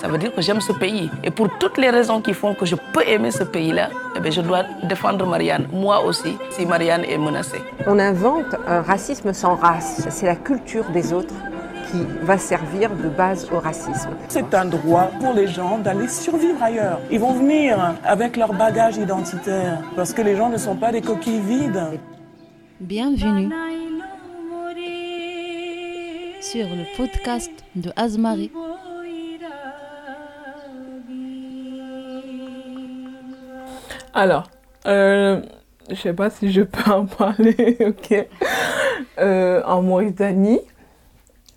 ça veut dire que j'aime ce pays. Et pour toutes les raisons qui font que je peux aimer ce pays-là, eh bien, je dois défendre Marianne, moi aussi, si Marianne est menacée. On invente un racisme sans race. C'est la culture des autres qui va servir de base au racisme. C'est un droit pour les gens d'aller survivre ailleurs. Ils vont venir avec leur bagage identitaire parce que les gens ne sont pas des coquilles vides. Bienvenue sur le podcast de Azmarie. Alors, euh, je sais pas si je peux en parler, ok. Euh, en Mauritanie,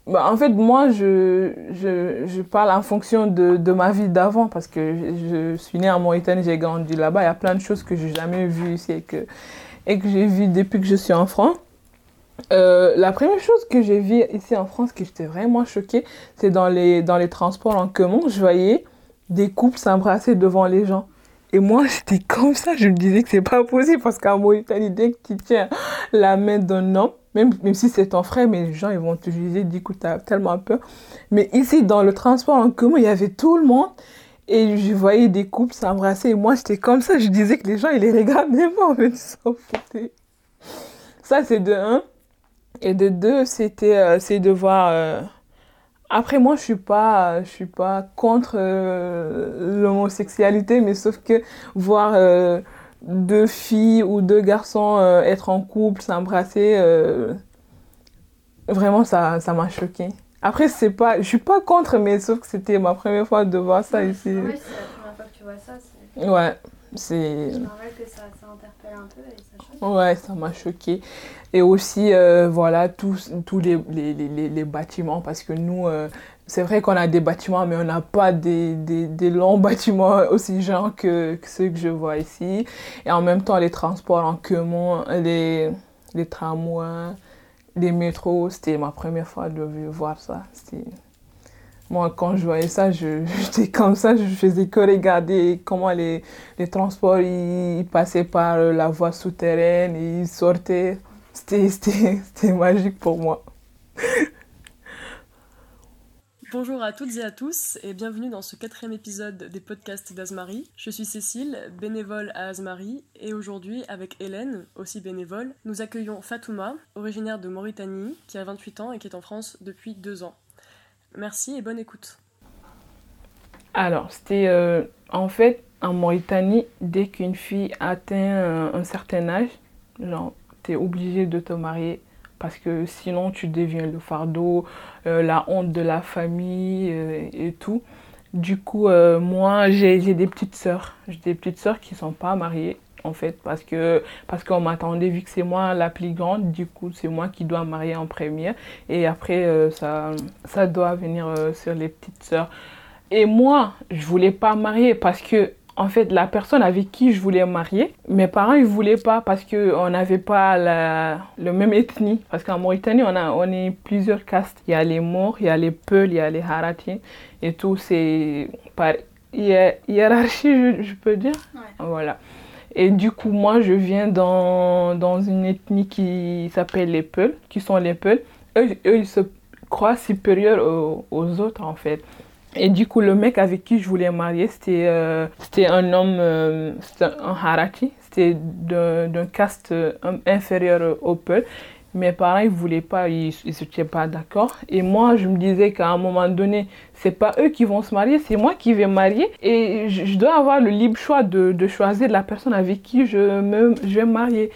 bah, en fait, moi, je, parle en fonction de, de ma vie d'avant parce que je, suis née en Mauritanie, j'ai grandi là-bas. Il y a plein de choses que j'ai jamais vues ici et que, et que j'ai vues depuis que je suis en France. Euh, la première chose que j'ai vue ici en France qui j'étais vraiment choquée, c'est dans les, dans les transports en commun, je voyais des couples s'embrasser devant les gens. Et moi, j'étais comme ça, je me disais que c'est pas possible parce qu'en Mauritanie, dès que tu tiens la main d'un homme, même, même si c'est ton frère, mais les gens, ils vont te juger, du coup, t'as tellement peur. Mais ici, dans le transport en commun, il y avait tout le monde. Et je voyais des couples s'embrasser. Et moi, j'étais comme ça. Je disais que les gens, ils les regardaient pas, en fait, s'en foutaient. Ça, c'est de un. Et de deux, c'était euh, c'est de voir... Euh, après, moi, je suis pas, je suis pas contre euh, l'homosexualité, mais sauf que voir euh, deux filles ou deux garçons euh, être en couple, s'embrasser, vraiment, ça, ça m'a choqué. Après, c'est pas, je suis pas contre, mais sauf que c'était ma première fois de voir ça ici. Oui, c'est la première fois que tu vois ça. Ouais, c'est. Je me rappelle que ça, ça interpelle un peu et ça choque. Ouais, ça m'a choqué. Et aussi, euh, voilà, tous, tous les, les, les, les, bâtiments, parce que nous, euh, c'est vrai qu'on a des bâtiments, mais on n'a pas des, des, des, longs bâtiments aussi gens que, que, ceux que je vois ici. Et en même temps, les transports en commun, les, les tramways, les métros, c'était ma première fois de voir ça. Moi, quand je voyais ça, j'étais comme ça, je faisais que regarder comment les, les transports ils, passaient par la voie souterraine, et ils sortaient. C'était magique pour moi. Bonjour à toutes et à tous et bienvenue dans ce quatrième épisode des podcasts d'Azmarie. Je suis Cécile, bénévole à Azmarie et aujourd'hui avec Hélène, aussi bénévole, nous accueillons Fatouma, originaire de Mauritanie, qui a 28 ans et qui est en France depuis deux ans. Merci et bonne écoute. Alors, c'était euh, en fait en Mauritanie, dès qu'une fille atteint un, un certain âge, genre tu es obligé de te marier parce que sinon tu deviens le fardeau, euh, la honte de la famille euh, et tout. Du coup, euh, moi, j'ai des petites sœurs. J'ai des petites sœurs qui ne sont pas mariées, en fait, parce que parce qu'on m'attendait, vu que c'est moi la plus grande, du coup, c'est moi qui dois marier en première. Et après, ça, ça doit venir sur les petites sœurs. Et moi, je voulais pas marier parce que en fait, la personne avec qui je voulais marier, mes parents, ils voulaient pas parce qu'on n'avait pas la, le même ethnie. Parce qu'en Mauritanie, on, a, on est plusieurs castes. Il y a les Maures, il y a les Peuls, il y a les Harati. Et tout, c'est par hiérarchie, je, peux dire? Voilà. Et du coup, moi, je viens dans, dans une ethnie qui s'appelle les Peuls, qui sont les Peuls. Eux, eux ils se croient supérieurs aux, aux autres, en fait. Et du coup, le mec avec qui je voulais marier, c'était euh, un homme, euh, c'était un harati, c'était d'un caste euh, inférieur au Peul. Mes parents, ils voulaient pas, ils n'étaient pas d'accord. Et moi, je me disais qu'à un moment donné, c'est pas eux qui vont se marier, c'est moi qui vais marier. Et je, dois avoir le libre choix de, de, choisir la personne avec qui je, me, je vais me marier.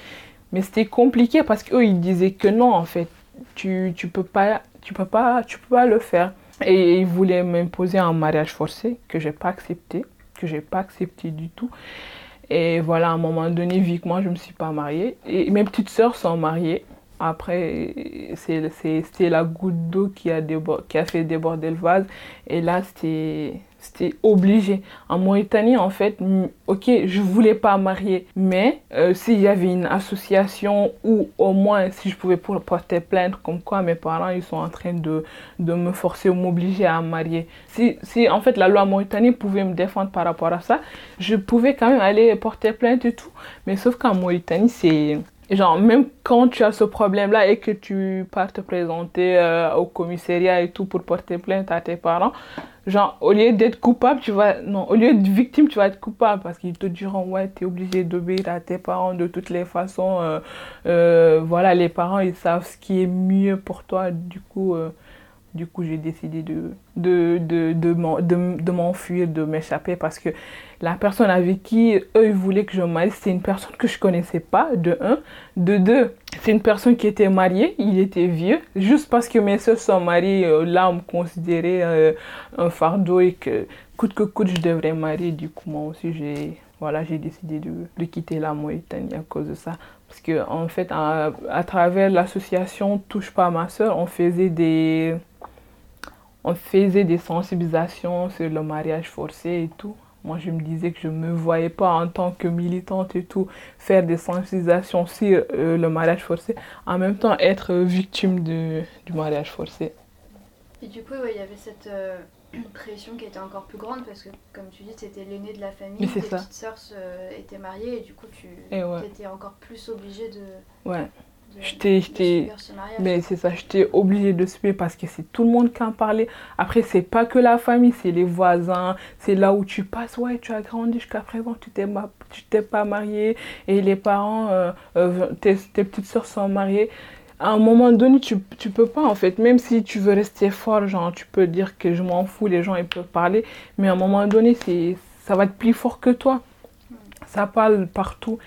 Mais c'était compliqué parce qu'eux, ils disaient que non, en fait, tu, tu peux peux peux pas le faire. Et il voulait m'imposer un mariage forcé que j'ai pas accepté, que j'ai pas accepté du tout. Et voilà, à un moment donné, vu que moi je me suis pas mariée, et mes petites sœurs sont mariées. Après, c'était la goutte d'eau qui, qui a fait déborder le vase. Et là, c'était c'était obligé. En Mauritanie, en fait, ok, je voulais pas marier, mais euh, s'il y avait une association ou au moins si je pouvais porter plainte, comme quoi mes parents ils sont en train de, de me forcer ou m'obliger à marier. Si, si en fait la loi Mauritanie pouvait me défendre par rapport à ça, je pouvais quand même aller porter plainte et tout. Mais sauf qu'en Mauritanie, c'est Genre, même quand tu as ce problème-là et que tu pars te présenter euh, au commissariat et tout pour porter plainte à tes parents, genre, au lieu d'être coupable, tu vas. Non, au lieu d'être victime, tu vas être coupable parce qu'ils te diront, ouais, tu es obligé d'obéir à tes parents de toutes les façons. euh, euh, voilà, les parents, ils savent ce qui est mieux pour toi. Du coup, du coup j'ai décidé de, de, de, de, m'en- de, de m'enfuir, de m'échapper parce que la personne avec qui eux voulaient que je marie, c'est une personne que je connaissais pas, de un. De deux, c'est une personne qui était mariée, il était vieux. Juste parce que mes soeurs sont mariées, euh, là, on me considérait euh, un fardeau et que coûte que coûte, je devrais marier. Du coup, moi aussi, j'ai voilà, décidé de, de quitter la Mauritanie à cause de ça. Parce que, en fait, à, à travers l'association Touche pas ma soeur, on faisait des on faisait des sensibilisations sur le mariage forcé et tout. Moi, je me disais que je ne me voyais pas en tant que militante et tout faire des sensibilisations sur euh, le mariage forcé, en même temps être euh, victime de, du mariage forcé. Et du coup, ouais, il y avait cette euh, pression qui était encore plus grande parce que, comme tu dis, tu étais l'aîné de la famille, tes c'est ça. petites sœurs se- étaient mariées et du coup, tu ouais. étais encore plus obligé de, Ouais, de, J'étais- j'étais- subir mais c'est ça, j'étais obligée de suivre parce que c'est tout le monde qui en parlait. Après, c'est pas que la famille, c'est les voisins, c'est là où tu passes. Ouais, tu as grandi jusqu'à présent, tu t'es ma- tu t'es pas marié et les parents, euh, euh, tes, tes petites soeurs sont mariées. À un moment donné, tu, tu peux pas en fait, même si tu veux rester fort, genre tu peux dire que je m'en fous, les gens ils peuvent parler, mais à un moment donné, c'est, ça va être plus fort que toi. Ça parle partout.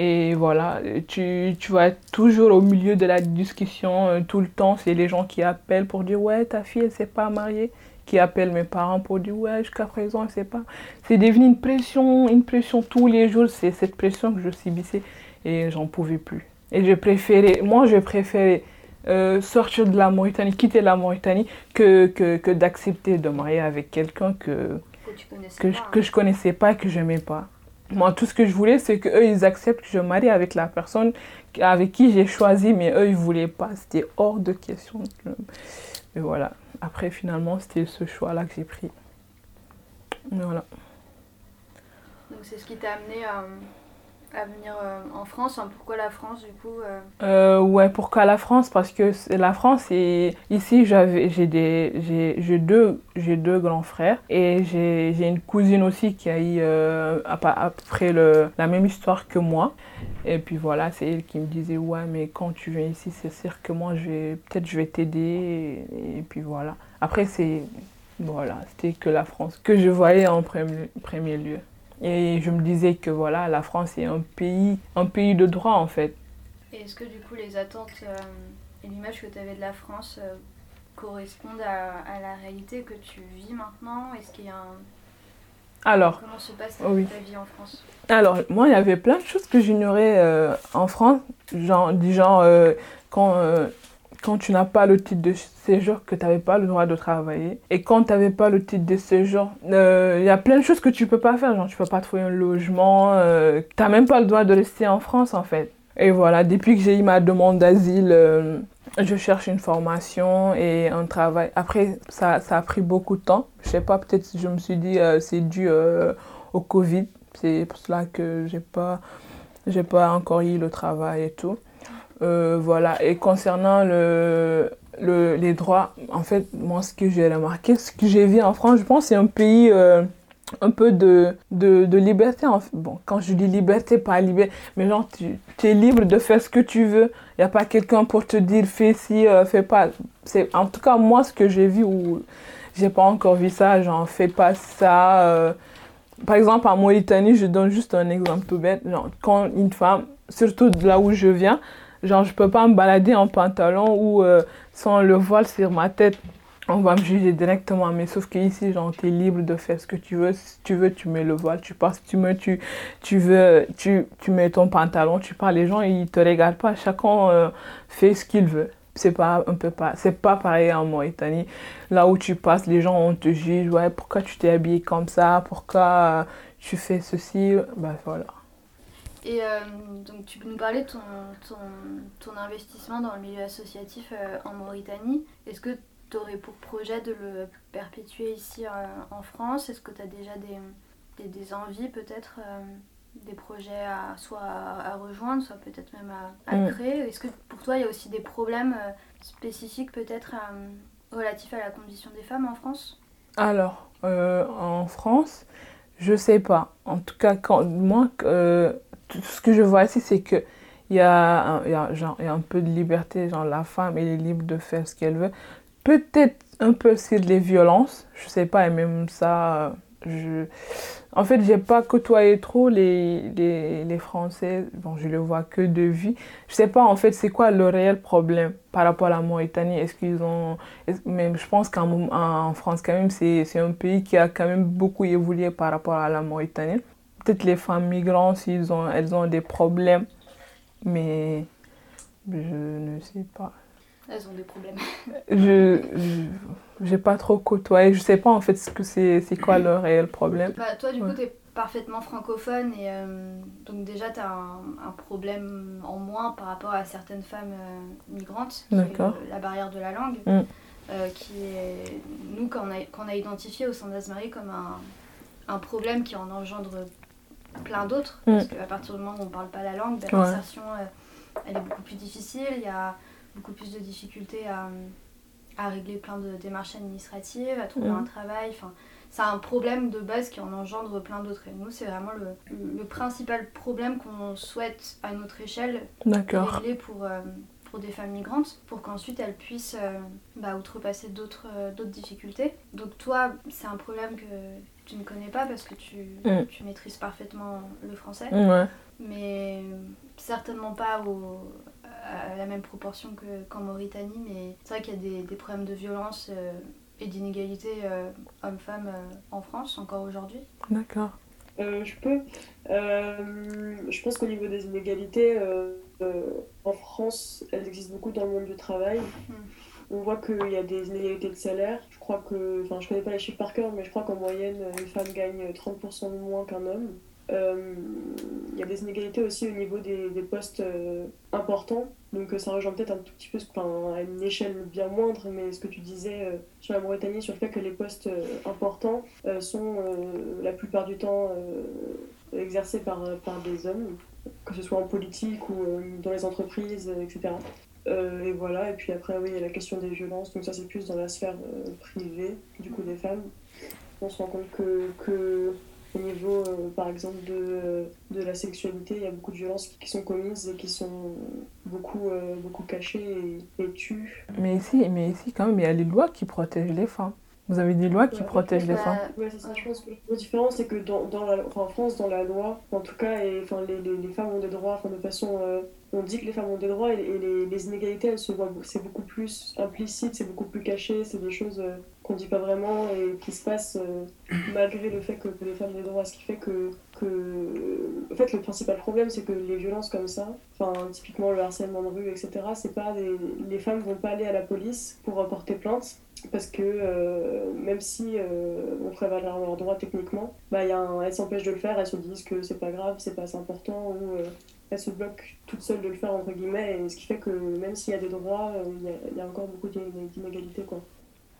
Et voilà, tu, tu vas être toujours au milieu de la discussion euh, tout le temps. C'est les gens qui appellent pour dire Ouais, ta fille, elle s'est pas mariée. Qui appellent mes parents pour dire Ouais, jusqu'à présent, elle s'est pas. C'est devenu une pression, une pression tous les jours. C'est cette pression que je subissais et j'en pouvais plus. Et j'ai préféré, moi, j'ai préféré euh, sortir de la Mauritanie, quitter la Mauritanie, que, que, que d'accepter de marier avec quelqu'un que, que tu que, pas, je, que je connaissais pas et que j'aimais pas. Moi, tout ce que je voulais, c'est qu'eux, ils acceptent que je marie avec la personne avec qui j'ai choisi, mais eux, ils voulaient pas. C'était hors de question. Et voilà. Après, finalement, c'était ce choix-là que j'ai pris. Voilà. Donc c'est ce qui t'a amené à, à venir euh, en France. Pourquoi la France du coup euh, Euh, ouais, pourquoi la France? Parce que la France, et ici, j'ai, deux, deux grands frères et j'ai, une cousine aussi qui a eu euh, à, pa- à peu près le, la même histoire que moi. Et puis voilà, c'est elle qui me disait Ouais, mais quand tu viens ici, c'est sûr que moi, peut-être je vais t'aider. Et, et puis voilà. Après, c'est. Voilà, c'était que la France que je voyais en premier lieu. Et je me disais que voilà, la France est un pays, un pays de droit en fait. Et est-ce que du coup les attentes euh, et l'image que tu avais de la France euh, correspondent à, à la réalité que tu vis maintenant? Est-ce qu'il y a un... Alors, Comment se passe oui. ta vie en France? Alors, moi, il y avait plein de choses que j'ignorais euh, en France, genre, du genre, quand, quand tu n'as pas le titre de séjour, que tu n'avais pas le droit de travailler. Et quand tu n'avais pas le titre de séjour, euh, il y a plein de choses que tu peux pas faire, genre, tu peux pas trouver un logement, euh, tu n'as même pas le droit de rester en France, en fait. Et voilà, depuis que j'ai eu ma demande d'asile, euh, je cherche une formation et un travail. Après, ça, ça a pris beaucoup de temps. Je sais pas, peut-être je me suis dit euh, c'est dû euh, au Covid. C'est pour cela que j'ai pas, pas encore eu le travail et tout. Euh, voilà. Et concernant le, le, les droits, en fait, moi, ce que j'ai remarqué, ce que j'ai vu en France, je pense c'est un pays euh, un peu de, de, liberté. Bon, quand je dis liberté, pas liberté, mais genre, tu, es libre de faire ce que tu veux. Il n'y a pas quelqu'un pour te dire fais ci, euh, fais pas. C'est, en tout cas, moi, ce que j'ai vu, ou j'ai pas encore vu ça, genre, fais pas ça. Par exemple, en Mauritanie, je donne juste un exemple tout bête. Genre, quand une femme, surtout de là où je viens, genre, je peux pas me balader en pantalon ou euh, sans le voile sur ma tête. On va me juger directement, mais sauf qu'ici, genre, tu es libre de faire ce que tu veux. Si tu veux, tu mets le voile, tu passes, tu mets, tu, veux, tu, tu mets ton pantalon, tu parles, les gens, ils te regardent pas. Chacun euh, fait ce qu'il veut. C'est pas pas, c'est pas pareil en Mauritanie. Là où tu passes, les gens, on te juge, ouais, pourquoi tu t'es habillé comme ça, pourquoi euh, tu fais ceci, bah voilà. Et euh, donc tu peux nous parler de ton, ton, ton investissement dans le milieu associatif euh, en Mauritanie. Est-ce que tu aurais pour projet de le perpétuer ici euh, en France? Est-ce que tu as déjà des, des, des envies peut-être des projets à, soit à, à rejoindre, soit peut-être même à, à Mm. créer? Est-ce que pour toi, il y a aussi des problèmes spécifiques peut-être relatifs à la condition des femmes en France? Alors, en France, je sais pas. En tout cas, quand, moi, ce que je vois ici, c'est que il y, a un- y, y a un peu de liberté. Genre, la femme, elle est libre de faire ce qu'elle veut. Peut-être un peu aussi les violences. Je sais pas, et même ça, je... En fait, j'ai pas côtoyé trop les, les, les Français. Bon, je le vois que de vue. Je sais pas, en fait, c'est quoi le réel problème par rapport à la Mauritanie? Est-ce qu'ils ont... Mais je pense qu'en en France, quand même, c'est c'est un pays qui a quand même beaucoup évolué par rapport à la Mauritanie. Peut-être les femmes migrantes, ils ont, elles ont des problèmes, mais je ne sais pas. Elles ont des problèmes. Je j'ai pas trop côtoyé. Je sais pas en fait ce que c'est c'est quoi le réel problème. Bah, toi, du coup, tu es parfaitement francophone et euh, donc déjà, tu as un, un problème en moins par rapport à certaines femmes euh, migrantes. qui est D'accord. La barrière de la langue, Mm. euh, qui est, nous, qu'on a, qu'on a identifié au sein d'Asmarie comme un, un problème qui en engendre plein d'autres. Mm. Parce qu'à partir du moment où on ne parle pas la langue, Ouais. l'insertion, euh, elle est beaucoup plus difficile. Il y a beaucoup plus de difficultés à, à régler plein de démarches administratives, à trouver Mm. un travail. Enfin, c'est un problème de base qui en engendre plein d'autres. Et nous, c'est vraiment le, le principal problème qu'on souhaite à notre échelle régler pour, euh, pour des femmes migrantes, pour qu'ensuite elles puissent euh, bah, outrepasser d'autres euh, d'autres difficultés. Donc toi, c'est un problème que tu ne connais pas parce que tu, Mm. tu maîtrises parfaitement le français, Ouais. mais certainement pas au, à la même proportion que- qu'en Mauritanie. Mais c'est vrai qu'il y a des, des problèmes de violence euh, et d'inégalité euh, hommes-femmes euh, en France encore aujourd'hui. D'accord. Euh, je peux. Euh, je pense qu'au niveau des inégalités, euh, euh, en France, elles existent beaucoup dans le monde du travail. Mm. On voit qu'il y a des inégalités de salaire. Je crois que, enfin, je connais pas les chiffres par cœur, mais je crois qu'en moyenne, une femme gagne 30% de moins qu'un homme. Euh, Il y a des inégalités aussi au niveau des, des postes euh, importants. Donc euh, ça rejoint peut-être un tout petit peu, enfin, à une échelle bien moindre, mais ce que tu disais sur la Mauritanie, sur le fait que les postes importants sont la plupart du temps exercés par, par des hommes, que ce soit en politique ou dans les entreprises, etc. Euh, et voilà, et puis après, oui, il y a la question des violences, donc ça c'est plus dans la sphère euh, privée, du coup, des femmes. On se rend compte que, que au niveau, euh, par exemple, de, de la sexualité, il y a beaucoup de violences qui, sont commises et qui sont beaucoup, beaucoup cachées et, et tues. Mais ici, mais ici, quand même, il y a les lois qui protègent les femmes. Vous avez des lois qui Ouais. protègent les femmes. Ouais, c'est ça, je pense que la différence, c'est que dans, dans la, enfin, en France, dans la loi, en tout cas, et, enfin, les, les, les femmes ont des droits, enfin, de façon. euh, on dit que les femmes ont des droits et, et les, les inégalités, elles se voient, c'est beaucoup plus implicite, c'est beaucoup plus caché, c'est des choses euh, qu'on dit pas vraiment et qui se passent euh, malgré le fait que, que les femmes ont des droits. Ce qui fait que, que. En fait, le principal problème, c'est que les violences comme ça, enfin, typiquement le harcèlement de rue, etc., c'est pas des... les femmes vont pas aller à la police pour porter plainte parce que euh, même si euh, on prévale leurs droits techniquement, bah, y a un- elles s'empêchent de le faire, elles se disent que c'est pas grave, c'est pas assez important, ou euh, elles se bloquent toutes seules de le faire, entre guillemets, et ce qui fait que même s'il y a des droits, euh, il y, a- il y a encore beaucoup d'iné- d'inégalités. Quoi.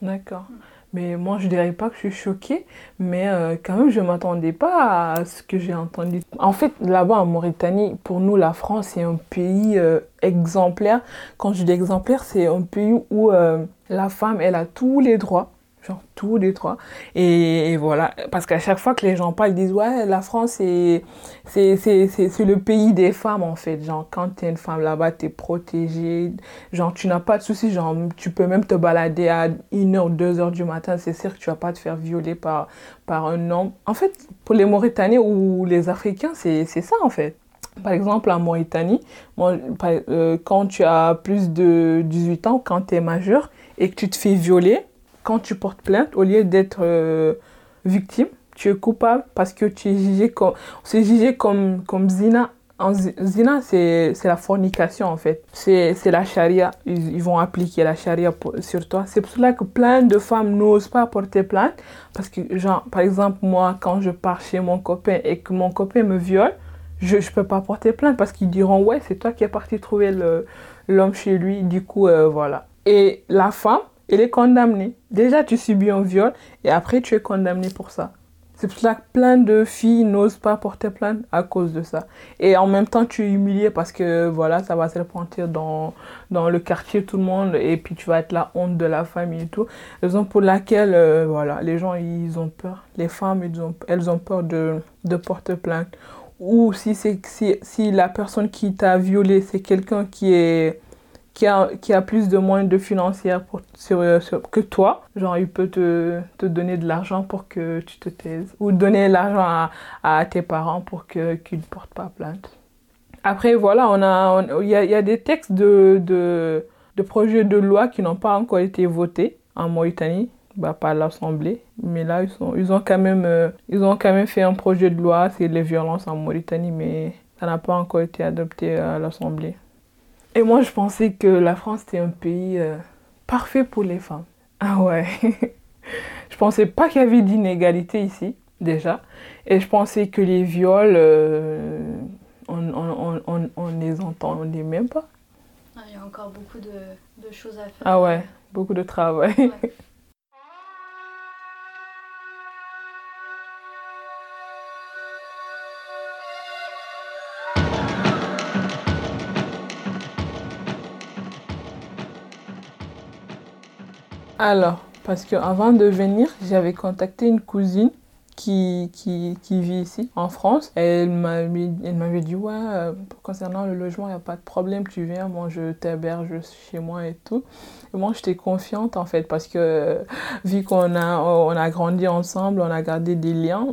D'accord. Mais moi, je dirais pas que je suis choquée, mais euh, quand même, je m'attendais pas à ce que j'ai entendu. En fait, là-bas en Mauritanie, pour nous, la France, c'est un pays euh, exemplaire. Quand je dis exemplaire, c'est un pays où euh, la femme, elle a tous les droits. Tous les droits. Et, voilà. Parce qu'à chaque fois que les gens parlent, ils disent Ouais, la France, c'est le pays des femmes, en fait. Genre, quand tu es une femme là-bas, tu es protégée. Genre, tu n'as pas de soucis. Genre, tu peux même te balader à 1h, 2h du matin. C'est sûr que tu vas pas te faire violer par, par un homme. En fait, pour les Mauritaniens ou les Africains, c'est ça, en fait. Par exemple, en Mauritanie, euh, quand tu as plus de 18 ans, quand tu es majeur et que tu te fais violer, quand tu portes plainte, au lieu d'être euh, victime, tu es coupable parce que tu es jugé comme, c'est jugé comme, comme zina. Zina, c'est la fornication en fait. C'est la charia. Ils, vont appliquer la charia sur toi. C'est pour cela que plein de femmes n'osent pas porter plainte. Parce que, genre, par exemple, moi, quand je pars chez mon copain et que mon copain me viole, je ne peux pas porter plainte parce qu'ils diront, ouais, c'est toi qui es parti trouver l'homme chez lui. Du coup, euh, voilà. Et la femme, elle est condamnée. Déjà, tu subis un viol et après, tu es condamné pour ça. C'est pour ça que plein de filles n'osent pas porter plainte à cause de ça. Et en même temps, tu es humilié parce que voilà, ça va se repentir dans, dans le quartier, tout le monde, et puis tu vas être la honte de la famille et tout. Raison pour laquelle, euh, voilà, les gens, ils ont peur. Les femmes, ont, elles ont peur de, de porter plainte. Ou si, si, si la personne qui t'a violé, c'est quelqu'un qui est qui a, qui a plus de moyens de financière pour, sur, que toi, genre il peut te, te donner de l'argent pour que tu te taises ou donner l'argent à, tes parents pour qu'ils ne portent pas plainte. Après, voilà, on a, il y a, y a des textes de, de, de projets de loi qui n'ont pas encore été votés en Mauritanie bah, par l'Assemblée. Mais là, ils, sont, ils, ont quand même, euh, ils ont quand même fait un projet de loi sur les violences en Mauritanie, mais ça n'a pas encore été adopté à l'Assemblée. Et moi, je pensais que la France était un pays euh, parfait pour les femmes. Ah ouais. je pensais pas qu'il y avait d'inégalité ici, déjà. Et je pensais que les viols, euh, on, on, on, on, on les entend, on les même pas. Ah, Il y a encore beaucoup de, de choses à faire. Ah ouais, beaucoup de travail. Ouais. Alors, parce qu'avant de venir, j'avais contacté une cousine qui, qui, vit ici, en France. Elle m'avait dit, ouais, euh, concernant le logement, il n'y a pas de problème, tu viens, moi je t'héberge chez moi et tout. Moi, j'étais confiante en fait, parce que euh, vu qu'on a, on a grandi ensemble, on a gardé des liens,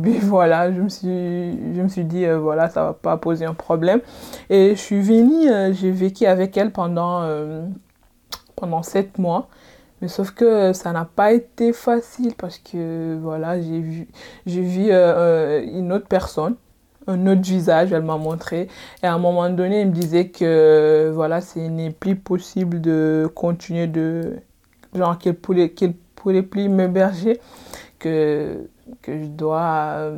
mais voilà, je me suis, je me suis dit, euh, voilà, ça va pas poser un problème. Et je suis venue, j'ai vécu avec elle pendant, pendant sept mois. Mais sauf que ça n'a pas été facile parce que voilà, j'ai vu, j'ai vu euh, euh, une autre personne, un autre visage, elle m'a montré. Et à un moment donné, elle me disait que voilà, ce n'est plus possible de continuer de. Genre qu'elle pourrait, qu'elle pourrait plus m'héberger, que, que je dois.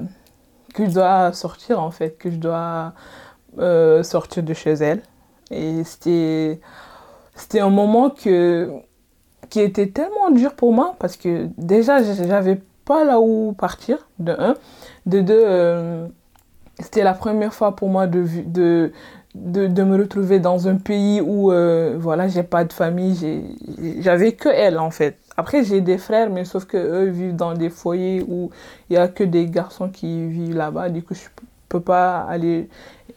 que je dois sortir en fait, que je dois euh, sortir de chez elle. Et c'était. C'était un moment que qui était tellement dur pour moi parce que déjà j'avais pas là où partir de un. De deux euh, c'était la première fois pour moi de de de, me retrouver dans un pays où euh, voilà j'ai pas de famille j'avais que elle en fait. Après j'ai des frères mais sauf que eux vivent dans des foyers où il y a que des garçons qui vivent là-bas. Du coup je peux pas aller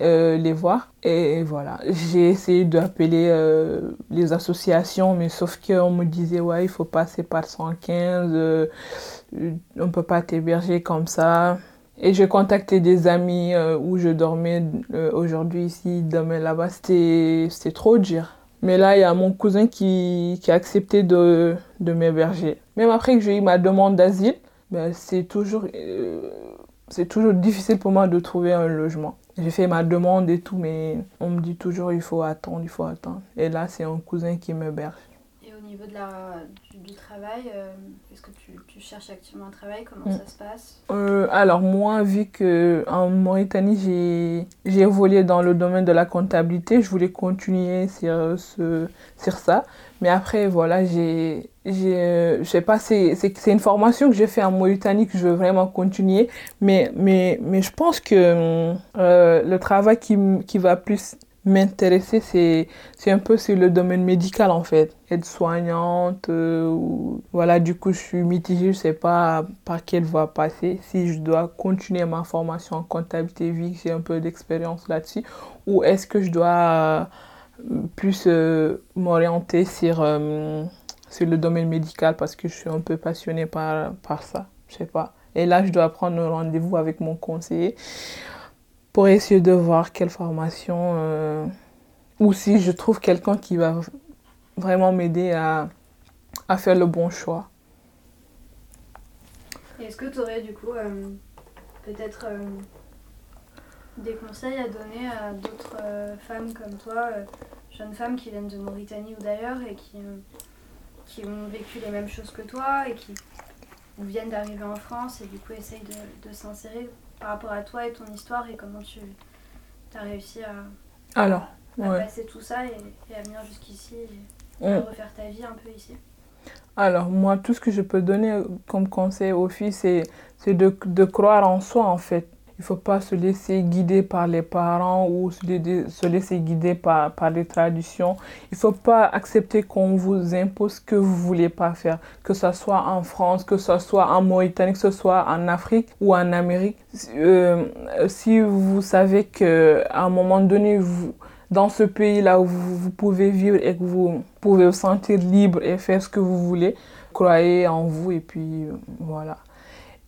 euh, les voir. Et voilà, j'ai essayé d'appeler euh, les associations, mais sauf qu'on me disait, ouais, il faut passer par 115, euh, on peut pas t'héberger comme ça. Et j'ai contacté des amis où je dormais aujourd'hui ici, demain là-bas. C'était trop dur. Mais là, il y a mon cousin qui, qui a accepté de, de m'héberger. Même après que j'ai eu ma demande d'asile, ben, c'est toujours, c'est toujours difficile pour moi de trouver un logement. J'ai fait ma demande et tout, mais on me dit toujours il faut attendre, il faut attendre. Et là, c'est un cousin qui m'héberge. Et au niveau de la, du, du travail, euh, est-ce que tu, tu cherches activement un travail? Comment Mm. ça se passe? Euh, alors moi, vu que en Mauritanie, j'ai j'ai évolué dans le domaine de la comptabilité, je voulais continuer sur, ce, sur ça. Mais après, voilà, j'ai, j'ai, euh, sais pas, c'est une formation que j'ai fait en Mauritanie que je veux vraiment continuer. Mais, mais, mais je pense que euh, le travail qui, qui va plus m'intéresser, c'est c'est un peu sur le domaine médical en fait. Être soignante, euh, voilà, du coup je suis mitigée, je sais pas par quelle voie passer. Si je dois continuer ma formation en comptabilité, vu que j'ai un peu d'expérience là-dessus, ou est-ce que je dois plus euh, m'orienter sur, euh, sur le domaine médical parce que je suis un peu passionnée par, par ça, je sais pas. Et là, je dois prendre rendez-vous avec mon conseiller pour essayer de voir quelle formation euh, ou si je trouve quelqu'un qui va vraiment m'aider à, à faire le bon choix. Est-ce que tu aurais du coup peut-être des conseils à donner à d'autres euh, femmes comme toi, euh, jeunes femmes qui viennent de Mauritanie ou d'ailleurs et qui, euh, qui ont vécu les mêmes choses que toi et qui viennent d'arriver en France et du coup essayent de, de s'insérer par rapport à toi et ton histoire et comment tu as réussi à, Alors, à ouais. passer tout ça et, et à venir jusqu'ici et à refaire ta vie un peu ici Alors, moi, tout ce que je peux donner comme conseil aux filles, c'est c'est de, de croire en soi, en fait. Il ne faut pas se laisser guider par les parents ou se, la- se laisser guider par, par les traditions. Il ne faut pas accepter qu'on vous impose ce que vous ne voulez pas faire, que ce soit en France, que ce soit en Mauritanie, que ce soit en Afrique ou en Amérique. Euh, si vous savez qu'à un moment donné, vous, dans ce pays-là où vous, vous pouvez vivre et que vous pouvez vous sentir libre et faire ce que vous voulez, croyez en vous et puis euh, voilà.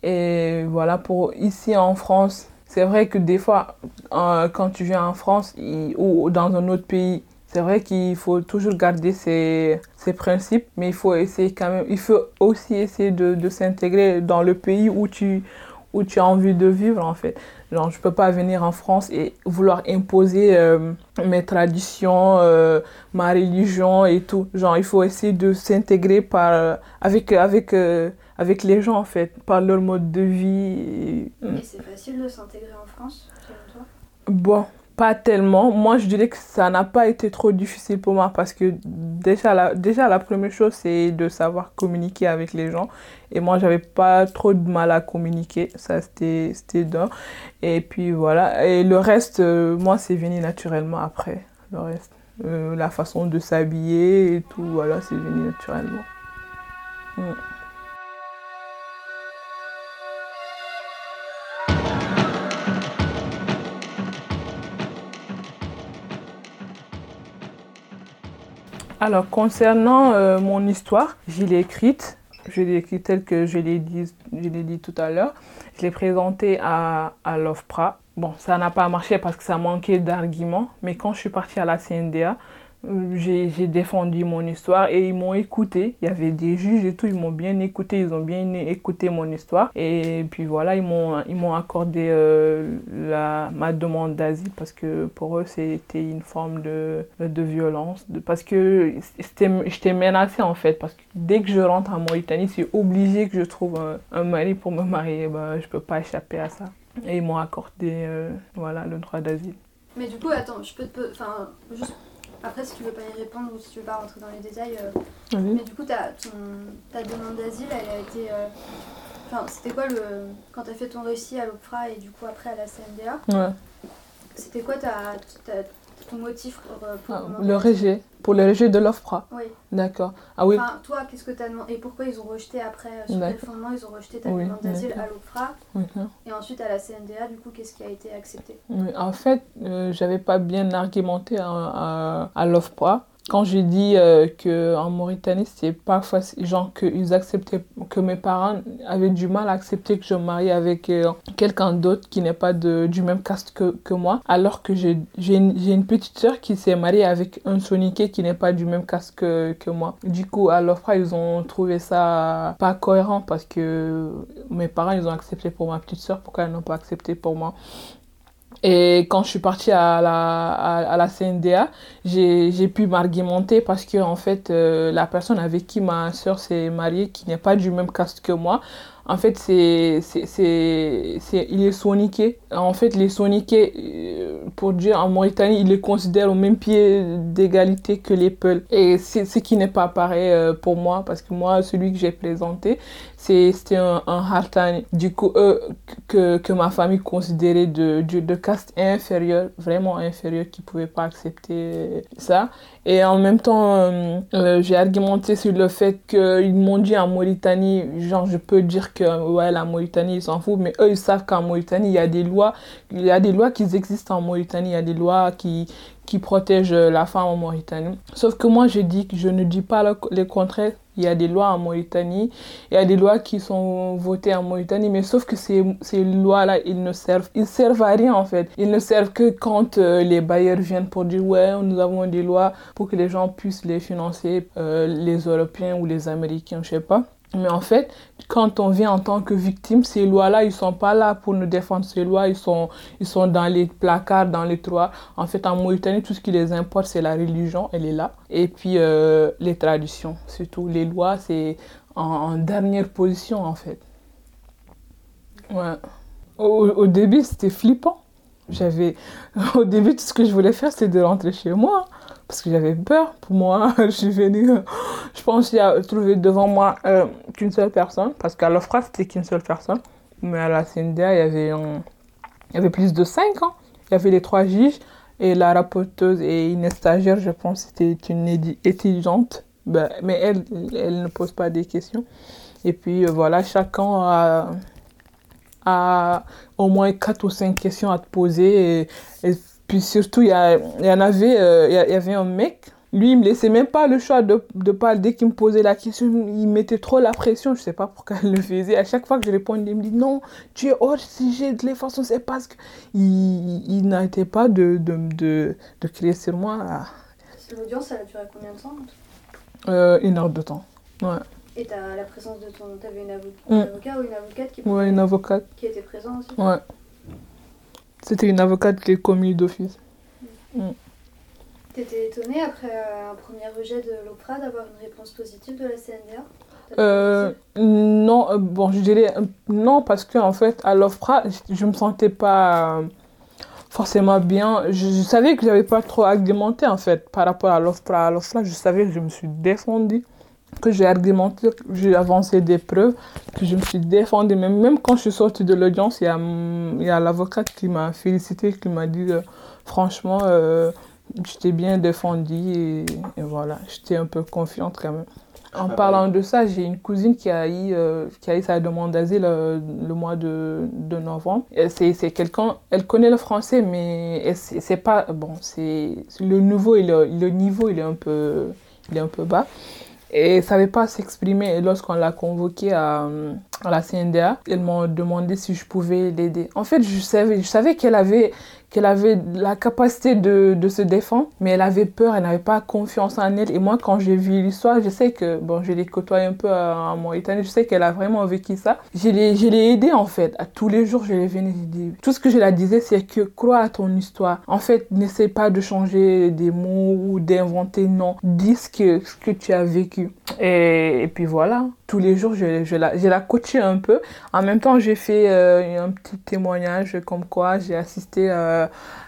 Et voilà, pour ici en France, c'est vrai que des fois, euh, quand tu viens en France ou dans un autre pays, c'est vrai qu'il faut toujours garder ses, ses principes, mais il faut essayer quand même, il faut aussi essayer de, s'intégrer dans le pays où tu, où tu as envie de vivre en fait. Genre, je peux pas venir en France et vouloir imposer euh, mes traditions, euh, ma religion et tout. Genre, il faut essayer de s'intégrer par, avec, avec, avec les gens en fait, par leur mode de vie. et- Et c'est facile de s'intégrer en France, selon toi? Bon, pas tellement. Moi, je dirais que ça n'a pas été trop difficile pour moi parce que déjà la, déjà, la première chose, c'est de savoir communiquer avec les gens. Et moi, j'avais pas trop de mal à communiquer. Ça, c'était d'un. Et puis voilà. Et le reste, euh, moi, c'est venu naturellement après. Le reste. Euh, la façon de s'habiller et tout, voilà, c'est venu naturellement. Mm. Alors, concernant euh, mon histoire, je l'ai écrite. Je l'ai écrite telle que je l'ai dit, dit tout à l'heure. Je l'ai présentée à, à l'OFPRA. Bon, ça n'a pas marché parce que ça manquait d'arguments. Mais quand je suis partie à la CNDA, j'ai j'ai défendu mon histoire et ils m'ont écouté. Il y avait des juges et tout, ils m'ont bien écouté, ils ont bien écouté mon histoire. Et puis voilà, ils m'ont accordé euh, la, ma demande d'asile parce que pour eux, c'était une forme de, de violence. Parce que j'étais menacée en fait. Parce que dès que je rentre en Mauritanie, c'est obligé que je trouve un, mari pour me marier. Ben, je peux pas échapper à ça. Et ils m'ont accordé euh, voilà, le droit d'asile. Mais du coup, attends, je peux te. Enfin, juste. Après, si tu veux pas y répondre ou si tu veux pas rentrer dans les détails. euh, Oui. Mais du coup, ta, ton, ta demande d'asile, elle a été. euh, Enfin, c'était quoi le. Quand t'as fait ton récit à l'OPFRA et du coup après à la CNDA, Ouais. c'était quoi ta, ta- ton motif pour, euh, pour Ah, demander le rejet. Pour le rejet de l'OFPRA. Oui. D'accord. Ah oui. Enfin, toi, qu'est-ce que t'as demandé Et pourquoi ils ont rejeté après euh, Sur quel fondement ils ont rejeté ta Oui, demande d'asile à l'OPFRA Mhm. Et ensuite à la CNDA, du coup, qu'est-ce qui a été accepté? Oui, En fait, euh, j'avais pas bien argumenté à, à, à l'OFPRA. Quand j'ai dit euh, qu'en Mauritanie, c'était pas facile, genre qu'ils acceptaient, que mes parents avaient du mal à accepter que je me marie avec euh, quelqu'un d'autre qui n'est pas de, du même caste que, que moi, alors que j'ai une, une petite sœur qui s'est mariée avec un soniqué qui n'est pas du même caste que, que moi. Du coup, à l'OFPRA, ils ont trouvé ça pas cohérent parce que mes parents, ils ont accepté pour ma petite sœur, pourquoi ils n'ont pas accepté pour moi? Et quand je suis partie à la, à, la CNDA, j'ai j'ai pu m'argumenter parce que en fait, euh, la personne avec qui ma soeur s'est mariée, qui n'est pas du même caste que moi, en fait, c'est, c'est, il est soniqué. En fait, les soniqués, euh, pour dire en Mauritanie, ils les considèrent au même pied d'égalité que les Peuls. Et c'est ce qui n'est pas pareil euh, pour moi, parce que moi, celui que j'ai présenté, c'était un, un Hartani. Du coup, eux, que, que ma famille considérait de, de, de caste inférieure, vraiment inférieure, qui ne pouvaient pas accepter ça. Et en même temps, euh, euh, j'ai argumenté sur le fait qu'ils m'ont dit en Mauritanie, genre je peux dire que ouais, la Mauritanie, ils s'en foutent, mais eux, ils savent qu'en Mauritanie, il y a des lois, il y a des lois qui existent en Mauritanie, il y a des lois qui, qui protègent la femme en Mauritanie. Sauf que moi, je dis que je ne dis pas le, le contraire. Il y a des lois en Mauritanie, il y a des lois qui sont votées en Mauritanie, mais sauf que ces, lois-là, ils ne servent à rien en fait. Ils ne servent que quand euh, les bailleurs viennent pour dire ouais, nous avons des lois pour que les gens puissent les financer, euh, les Européens ou les Américains, je sais pas. Mais en fait, quand on vient en tant que victime, ces lois-là, ils sont pas là pour nous défendre. Ces lois, ils sont, ils sont dans les placards, dans les tiroirs. En fait, en Mauritanie, tout ce qui les importe, c'est la religion, elle est là. Et puis, euh, les traditions, surtout. Les lois, c'est en, en dernière position, en fait. Ouais. Au, au début, c'était flippant. J'avais... Au début, tout ce que je voulais faire, c'était de rentrer chez moi. Parce que j'avais peur. Pour moi, je suis venue, je pense qu'il y a trouvé devant moi euh, qu'une seule personne, parce qu'à l'OFRA, c'était qu'une seule personne. Mais à la CNDA, il y avait, y avait plus de cinq ans. Il y avait les trois juges et la rapporteuse et une stagiaire, je pense, c'était une étudiante. Ben, mais elle, elle ne pose pas des questions. Et puis euh, voilà, chacun a, a au moins quatre ou cinq questions à te poser. Puis surtout, il y, a- y en avait, euh, y y avait un mec, lui, il me laissait même pas le choix de, de parler. Dès qu'il me posait la question, il mettait trop la pression. Je sais pas pourquoi il le faisait. À chaque fois que je répondais, il me dit non, tu es hors sujet. De toute façon, c'est parce que. Il, il n'arrêtait pas de, de, de, de crier sur moi L'audience, elle a duré combien de temps euh, une heure de temps. Ouais. Et t'as la présence de ton. T'avais une avo- Mm. un avocat ou une avocate qui, Ouais, une avocate. qui était présent aussi? Ouais. C'était une avocate qui est commis d'office. T'étais étonnée après euh, un premier rejet de l'OPRA d'avoir une réponse positive de la CNDA T'as Euh, non, euh, bon, je dirais non parce que en fait, à l'OFRA, je, me sentais pas forcément bien. Je, je savais que j'avais pas trop argumenté en fait par rapport à l'OFRA. À l'OFRA, je savais que je me suis défendue, que j'ai argumenté, que j'ai avancé des preuves, que je me suis défendue. Même, même quand je suis sortie de l'audience, il y a, il y a l'avocate qui m'a félicité, qui m'a dit euh, franchement, euh, je t'ai bien défendue et, et voilà, j'étais un peu confiante quand même. En parlant de ça, j'ai une cousine qui a eu, euh, qui a eu sa demande d'asile euh, le mois de, de novembre. C'est c'est quelqu'un, elle connaît le français, mais c'est c'est pas bon. C'est le niveau, il est- le niveau, il est un peu, il est un peu bas. Et savait pas s'exprimer. Et lorsqu'on l'a convoquée à, la CNDA, elle m'a demandé si je pouvais l'aider. En fait, je savais, je savais qu'elle avait, qu'elle avait la capacité de, de se défendre, mais elle avait peur, elle n'avait pas confiance en elle. Et moi, quand j'ai vu l'histoire, je sais que, bon, je l'ai côtoyé un peu en Mauritanie, je sais qu'elle a vraiment vécu ça. Je l'ai, aidée, en fait. À tous les jours, je l'ai venue, tout ce que je la disais, c'est que crois à ton histoire. En fait, n'essaie pas de changer des mots ou d'inventer, non. Dis ce que, tu as vécu. Et puis voilà, tous les jours, je, la, je la coachais un peu. En même temps, j'ai fait euh, un petit témoignage comme quoi j'ai assisté euh,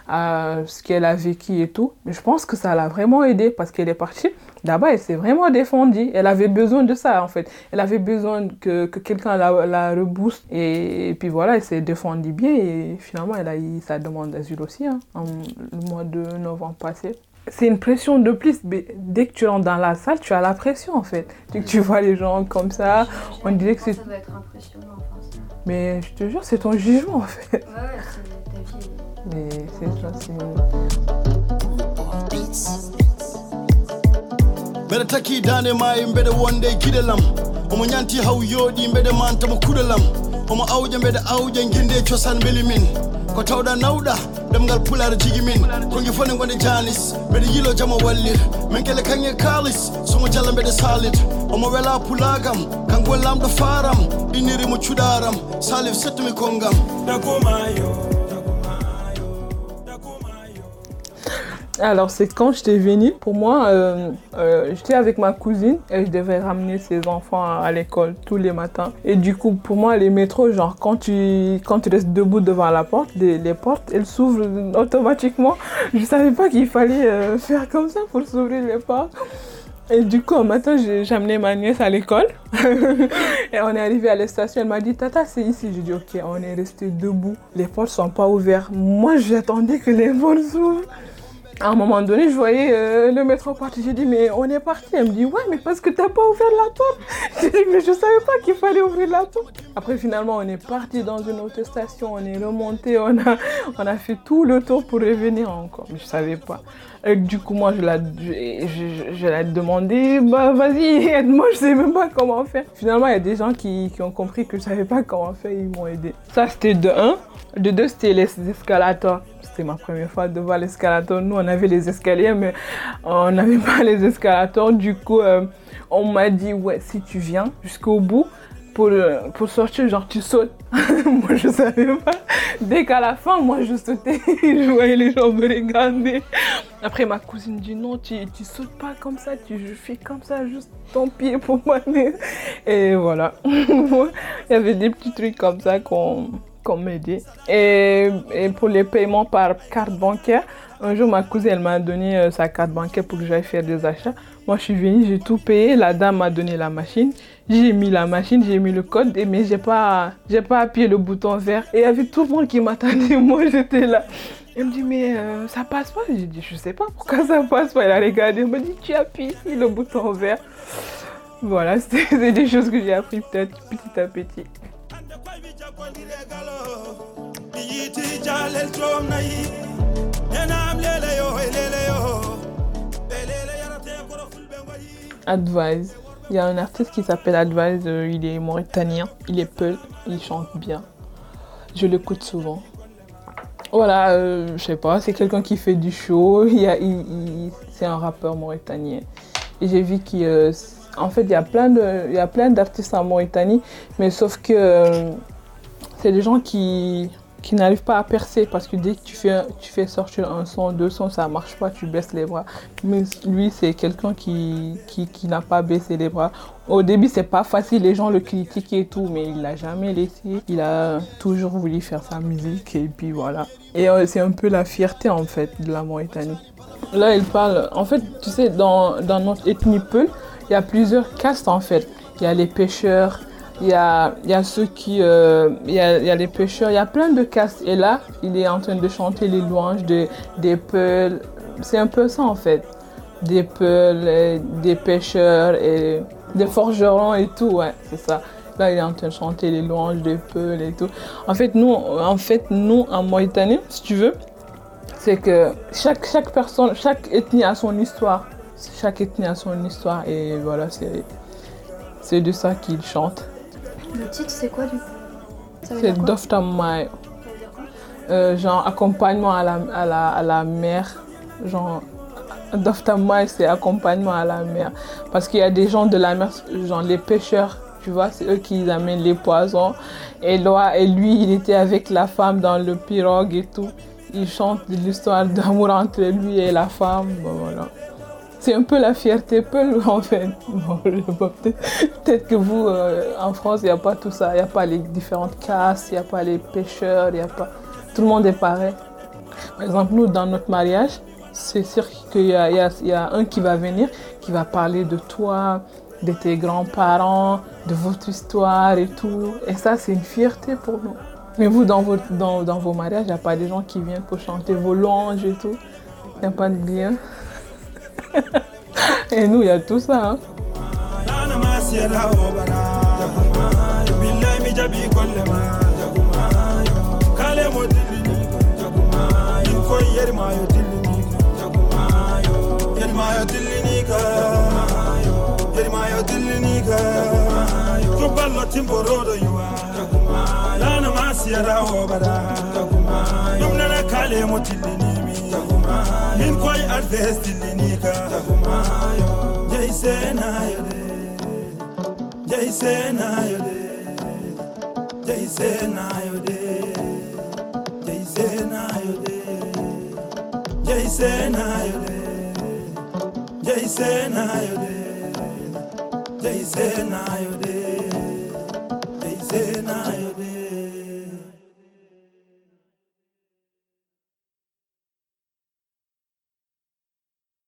à ce qu'elle a vécu et tout. Je pense que ça l'a vraiment aidé parce qu'elle est partie. D'abord, elle s'est vraiment défendue. Elle avait besoin de ça, en fait. Elle avait besoin que, que quelqu'un la, la rebooste. Et, et puis voilà, elle s'est défendue bien. Et finalement, elle a eu sa demande d'asile aussi, hein, en, le mois de novembre passé. C'est une pression de plus. Mais dès que tu rentres dans la salle, tu as la pression, en fait. Dès que tu vois les gens comme ça, on dirait que c'est... Ça doit être impressionnant. Enfin, c'est- Mais je te jure, c'est ton jugement, en fait. ouais, ouais, c'est ta vie. Mais c'est ça, c'est... mbeɗa taki dande maayi mbeɗa wonde e giɗelam omo ñanti haw yooɗi mbeɗa mantamo kuɗelam omo awƴa mbeɗa awƴa guinde cosan beeli min ko tawɗa nawɗa ɗemgal pular jigi min. Kongi fone gonde janis mbeɗe yiilo jama wallir min kele kaŋŋe kalis somo jalla mbeɗe salit omo wela pulagam kanko won lamɗo faram innirimo cuɗaram salif settumi konngam. Dagomayo Alors, c'est quand j'étais venue, pour moi, euh, euh, j'étais avec ma cousine et je devais ramener ses enfants à, l'école tous les matins. Et du coup, pour moi, les métros, genre, quand tu, quand tu restes debout devant la porte, les, les portes, elles s'ouvrent automatiquement. Je savais pas qu'il fallait euh, faire comme ça pour s'ouvrir les portes. Et du coup, un matin, j'ai ma nièce à l'école. et on est arrivé à la station. Elle m'a dit, Tata, c'est ici. J'ai dit, OK, on est resté debout. Les portes sont pas ouvertes. Moi, j'attendais que les portes s'ouvrent. À un moment donné, je voyais euh, le métro partir. J'ai dit, mais on est parti. Elle me dit, ouais, mais parce que t'as pas ouvert la porte. J'ai dit, mais je savais pas qu'il fallait ouvrir la porte. Après, finalement, on est parti dans une autre station. On est remonté. On a, on a fait tout le tour pour revenir encore. Mais je savais pas. Du coup, moi, je l'ai je, je, demandé, bah vas-y, aide-moi, je sais même pas comment faire. Finalement, il y a des gens qui, qui ont compris que je savais pas comment faire, ils m'ont aidé. Ça, c'était de 1. De 2, c'était les escalators. C'était ma première fois de voir l'escalator. Nous, on avait les escaliers, mais on n'avait pas les escalators. Du coup, euh, on m'a dit, ouais, si tu viens jusqu'au bout, pour, euh, pour sortir, genre tu sautes. moi je savais pas. Dès qu'à la fin, moi je sautais, je voyais les gens me regarder. Après ma cousine dit non, tu, tu sautes pas comme ça, tu fais comme ça, juste ton pied pour m'amener. Et voilà. Il y avait des petits trucs comme ça qu'on m'aidait. Et, et pour les paiements par carte bancaire, un jour ma cousine elle m'a donné euh, sa carte bancaire pour que j'aille faire des achats. Moi je suis venue, j'ai tout payé, la dame m'a donné la machine, j'ai mis la machine, j'ai mis le code, mais j'ai pas, j'ai pas appuyé le bouton vert. Et il y avait tout le monde qui m'attendait, moi j'étais là. Elle me dit mais euh, ça passe pas? J'ai dit je sais pas pourquoi ça passe pas. Elle a regardé, elle me dit tu appuies le bouton vert. Voilà, c'est des choses que j'ai appris peut-être petit à petit. Advise. Il y a un artiste qui s'appelle Advise, euh, il est mauritanien, il est peul, il chante bien. Je l'écoute souvent. Voilà, euh, je sais pas, c'est quelqu'un qui fait du show, il c'est un rappeur mauritanien. J'ai vu qu'il euh, en fait, il y a plein d'artistes en Mauritanie, mais sauf que euh, c'est des gens qui, n'arrivent pas à percer parce que dès que tu fais, tu fais sortir un son, deux sons, ça marche pas, tu baisses les bras. Mais lui, c'est quelqu'un qui, n'a pas baissé les bras. Au début, c'est pas facile, les gens le critiquent et tout, mais il l'a jamais laissé. Il a toujours voulu faire sa musique et puis voilà. Et euh, c'est un peu la fierté en fait de la Mauritanie. Là, il parle, en fait, tu sais, dans, dans notre ethnie Peul, il y a plusieurs castes en fait. Il y a les pêcheurs, il y a, il y a ceux qui. euh, il, y a, il y a les pêcheurs, il y a plein de castes. Et là, il est en train de chanter les louanges de, des Peuls. C'est un peu ça en fait. Des Peuls, des pêcheurs et des forgerons et tout, ouais, c'est ça. Là, il est en train de chanter les louanges des Peuls et tout. En fait, nous, en fait, nous, en Mauritanie, si tu veux, c'est que chaque, chaque personne, chaque ethnie a son histoire. Chaque ethnie a son histoire et voilà, c'est, de ça qu'il chante. Le titre, c'est quoi du coup? C'est dire quoi? Euh, genre accompagnement à la, à la, à la mer. Genre, Doftamai, c'est accompagnement à la mer. Parce qu'il y a des gens de la mer, genre les pêcheurs, tu vois, c'est eux qui amènent les poissons. Et, là, et lui, il était avec la femme dans le pirogue et tout. Il chante l'histoire d'amour entre lui et la femme. Bon, voilà. C'est un peu la fierté Peul en fait. Bon, peut-être, que vous, euh, en France, il n'y a pas tout ça. Il n'y a pas les différentes castes, il n'y a pas les pêcheurs, il n'y a pas... Tout le monde est pareil. Par exemple, nous, dans notre mariage, c'est sûr qu'il y a un qui va venir, qui va parler de toi, de tes grands-parents, de votre histoire et tout. Et ça, c'est une fierté pour nous. Mais vous, dans, votre, dans, dans vos mariages, il n'y a pas des gens qui viennent pour chanter vos louanges et tout. Il n'y a pas de lien. Et nous, il y a tout ça. Hein. in koy advesti linika takumayo jay senayo de jay senayo de jay senayo de jay senayo de jay senayo de jay senayo de jay senayo de